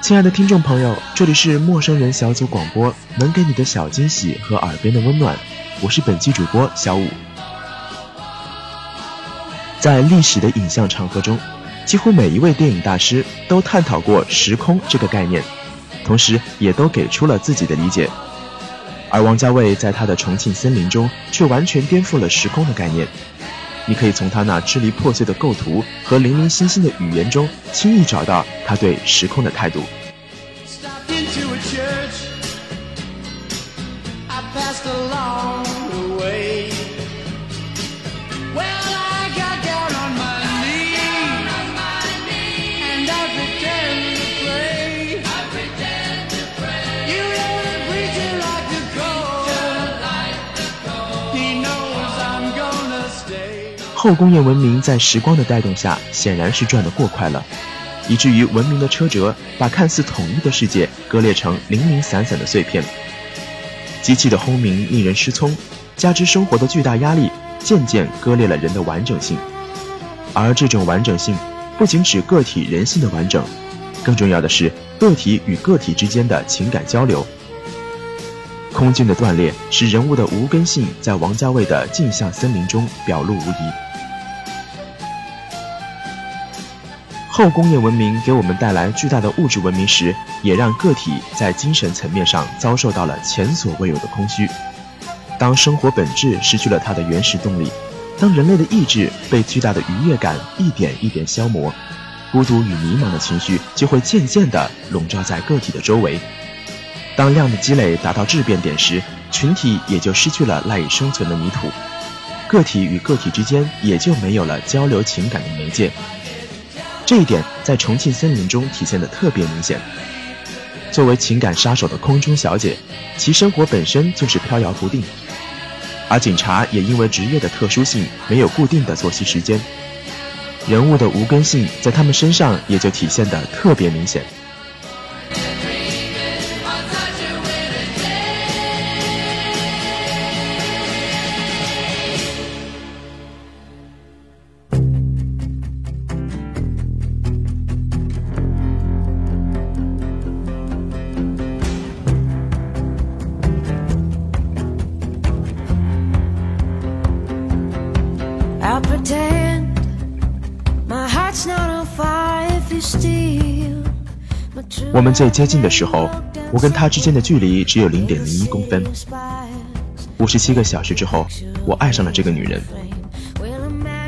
亲爱的听众朋友，这里是陌生人小组广播，能给你的小惊喜和耳边的温暖。我是本期主播小五。在历史的影像长河中，几乎每一位电影大师都探讨过时空这个概念，同时也都给出了自己的理解。而王家卫在他的《重庆森林》中却完全颠覆了时空的概念。你可以从他那支离破碎的构图和零零星星的语言中，轻易找到他对时空的态度。后工业文明在时光的带动下，显然是转得过快了，以至于文明的车辙把看似统一的世界割裂成零零散散的碎片。机器的轰鸣令人失聪，加之生活的巨大压力，渐渐割裂了人的完整性。而这种完整性，不仅指个体人性的完整，更重要的是个体与个体之间的情感交流。空间的断裂，使人物的无根性在王家卫的镜像森林中表露无遗。后工业文明给我们带来巨大的物质文明时，也让个体在精神层面上遭受到了前所未有的空虚。当生活本质失去了它的原始动力，当人类的意志被巨大的愉悦感一点一点消磨，孤独与迷茫的情绪就会渐渐地笼罩在个体的周围。当量的积累达到质变点时，群体也就失去了赖以生存的泥土，个体与个体之间也就没有了交流情感的媒介。这一点在重庆森林中体现的特别明显。作为情感杀手的空中小姐，其生活本身就是飘摇不定，而警察也因为职业的特殊性，没有固定的作息时间。人物的无根性在他们身上也就体现的特别明显。最接近的时候，我跟他之间的距离只有零点零一公分。五十七个小时之后，我爱上了这个女人。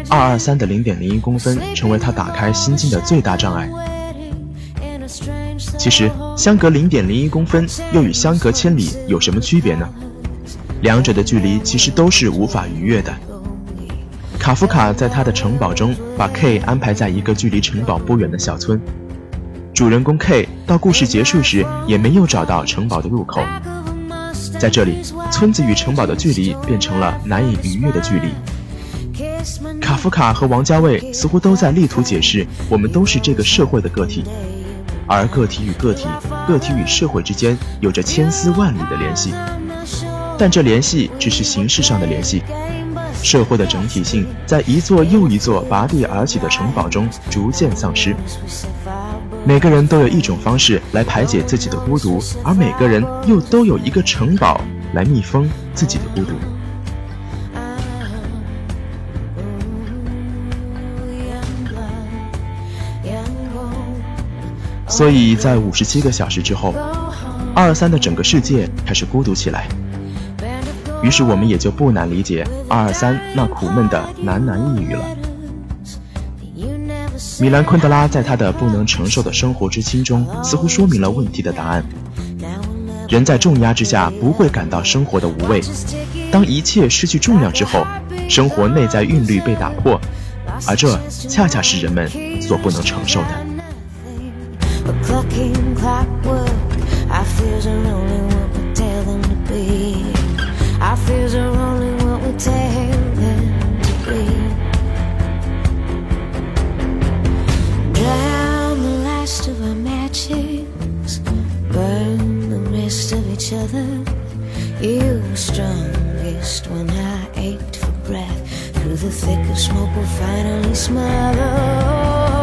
二二三的零点零一公分成为他打开心境的最大障碍。其实，相隔零点零一公分又与相隔千里有什么区别呢？两者的距离其实都是无法逾越的。卡夫卡在他的城堡中把 K 安排在一个距离城堡不远的小村。主人公 K 到故事结束时也没有找到城堡的入口，在这里，村子与城堡的距离变成了难以逾越的距离。卡夫卡和王家卫似乎都在力图解释，我们都是这个社会的个体，而个体与个体、个体与社会之间有着千丝万缕的联系，但这联系只是形式上的联系。社会的整体性在一座又一座拔地而起的城堡中逐渐丧失。每个人都有一种方式来排解自己的孤独，而每个人又都有一个城堡来密封自己的孤独。所以在五十七个小时之后，二二三的整个世界开始孤独起来。于是我们也就不难理解二二三那苦闷的喃喃呓语了。米兰昆德拉在他的不能承受的生活之轻中，似乎说明了问题的答案。人在重压之下不会感到生活的无味，当一切失去重量之后，生活内在韵律被打破，而这恰恰是人们所不能承受的。You were strongest when I ached for breath. Through the thick of smoke, we finally smiled. Oh.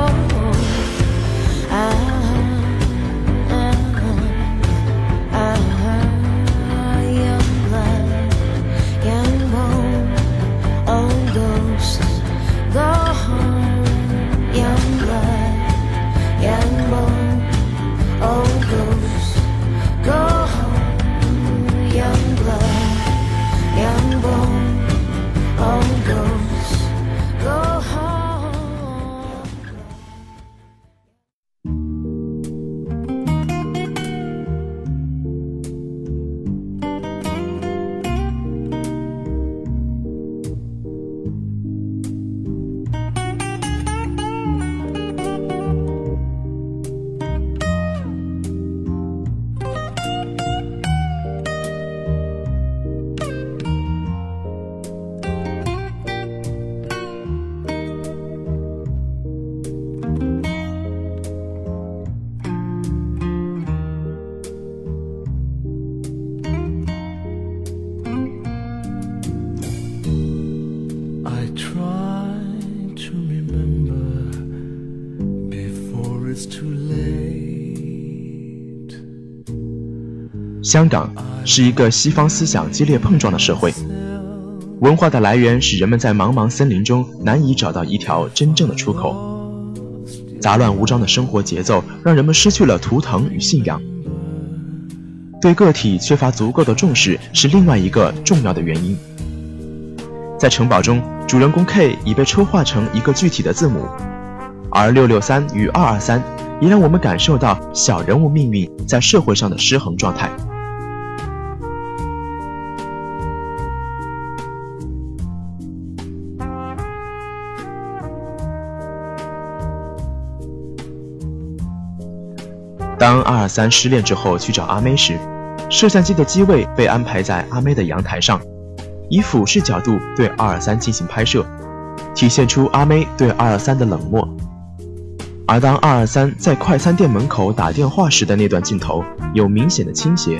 香港是一个西方思想激烈碰撞的社会，文化的来源使人们在茫茫森林中难以找到一条真正的出口。杂乱无章的生活节奏让人们失去了图腾与信仰，对个体缺乏足够的重视是另外一个重要的原因。在城堡中，主人公 K 已被抽化成一个具体的字母，而六六三与二二三也让我们感受到小人物命运在社会上的失衡状态。当二二三失恋之后去找阿妹时，摄像机的机位被安排在阿妹的阳台上，以俯视角度对二二三进行拍摄，体现出阿妹对二二三的冷漠。而当二二三在快餐店门口打电话时的那段镜头有明显的倾斜，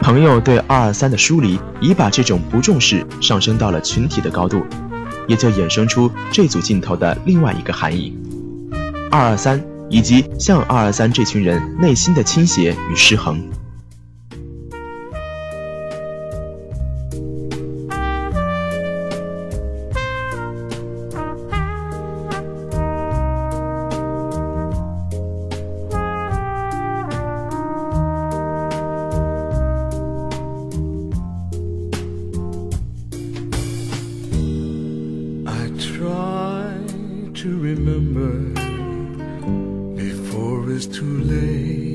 朋友对二二三的疏离已把这种不重视上升到了群体的高度，也就衍生出这组镜头的另外一个含义：二二三。以及像二二三这群人内心的倾斜与失衡。to remember before it's too late.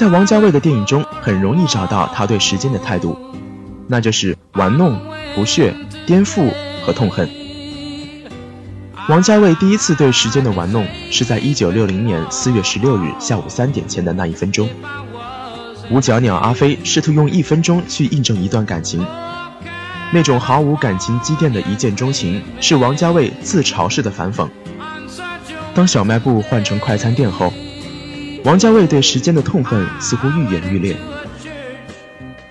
在王家卫的电影中，很容易找到他对时间的态度，那就是玩弄、不屑、颠覆和痛恨。王家卫第一次对时间的玩弄，是在1960年4月16日下午三点前的那一分钟。五角鸟阿飞试图用一分钟去印证一段感情，那种毫无感情积淀的一见钟情，是王家卫自嘲式的反讽。当小卖部换成快餐店后。王家卫对时间的痛恨似乎愈演愈烈。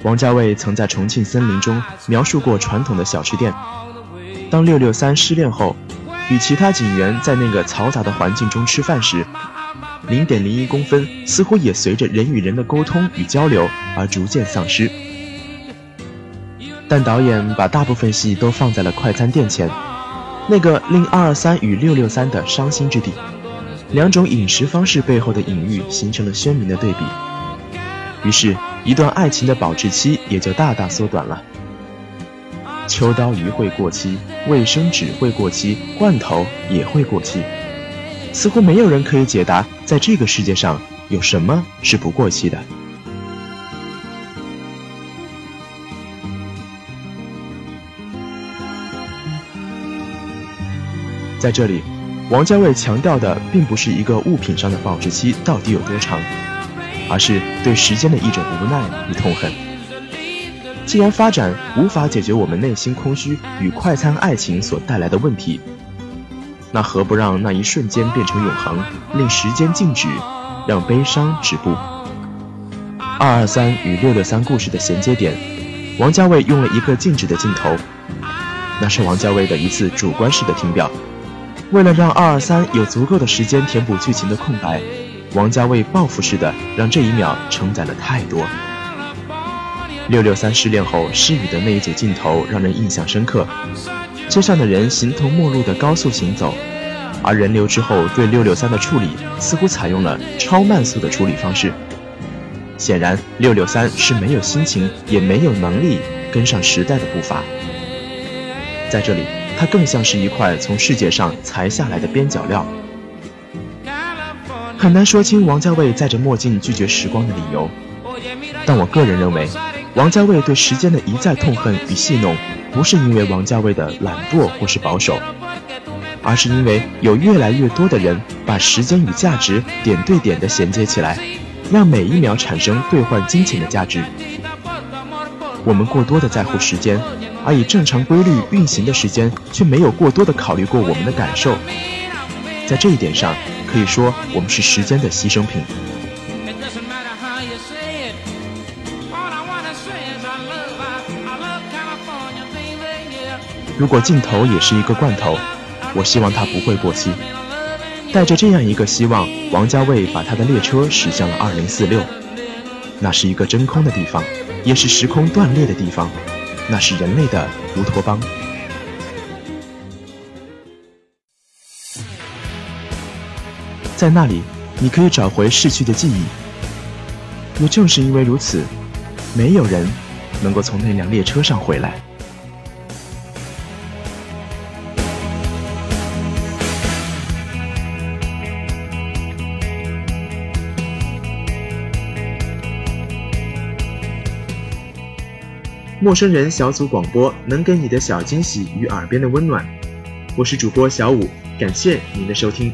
王家卫曾在《重庆森林》中描述过传统的小吃店：当六六三失恋后，与其他警员在那个嘈杂的环境中吃饭时，零点零一公分似乎也随着人与人的沟通与交流而逐渐丧失。但导演把大部分戏都放在了快餐店前，那个令二二三与六六三的伤心之地。两种饮食方式背后的隐喻形成了鲜明的对比，于是，一段爱情的保质期也就大大缩短了。秋刀鱼会过期，卫生纸会过期，罐头也会过期。似乎没有人可以解答，在这个世界上有什么是不过期的。在这里。王家卫强调的并不是一个物品上的保质期到底有多长，而是对时间的一种无奈与痛恨。既然发展无法解决我们内心空虚与快餐爱情所带来的问题，那何不让那一瞬间变成永恒，令时间静止，让悲伤止步？二二三与六六三故事的衔接点，王家卫用了一个静止的镜头，那是王家卫的一次主观式的停表。为了让二二三有足够的时间填补剧情的空白，王家卫报复式的让这一秒承载了太多。六六三失恋后失语的那一组镜头让人印象深刻，街上的人形同陌路的高速行走，而人流之后对六六三的处理似乎采用了超慢速的处理方式。显然，六六三是没有心情也没有能力跟上时代的步伐。在这里。它更像是一块从世界上裁下来的边角料，很难说清王家卫戴着墨镜拒绝时光的理由。但我个人认为，王家卫对时间的一再痛恨与戏弄，不是因为王家卫的懒惰或是保守，而是因为有越来越多的人把时间与价值点对点的衔接起来，让每一秒产生兑换金钱的价值。我们过多的在乎时间。而以正常规律运行的时间，却没有过多的考虑过我们的感受。在这一点上，可以说我们是时间的牺牲品。如果镜头也是一个罐头，我希望它不会过期。带着这样一个希望，王家卫把他的列车驶向了二零四六，那是一个真空的地方，也是时空断裂的地方。那是人类的乌托邦，在那里，你可以找回逝去的记忆。也正是因为如此，没有人能够从那辆列车上回来。陌生人小组广播能给你的小惊喜与耳边的温暖，我是主播小五，感谢您的收听。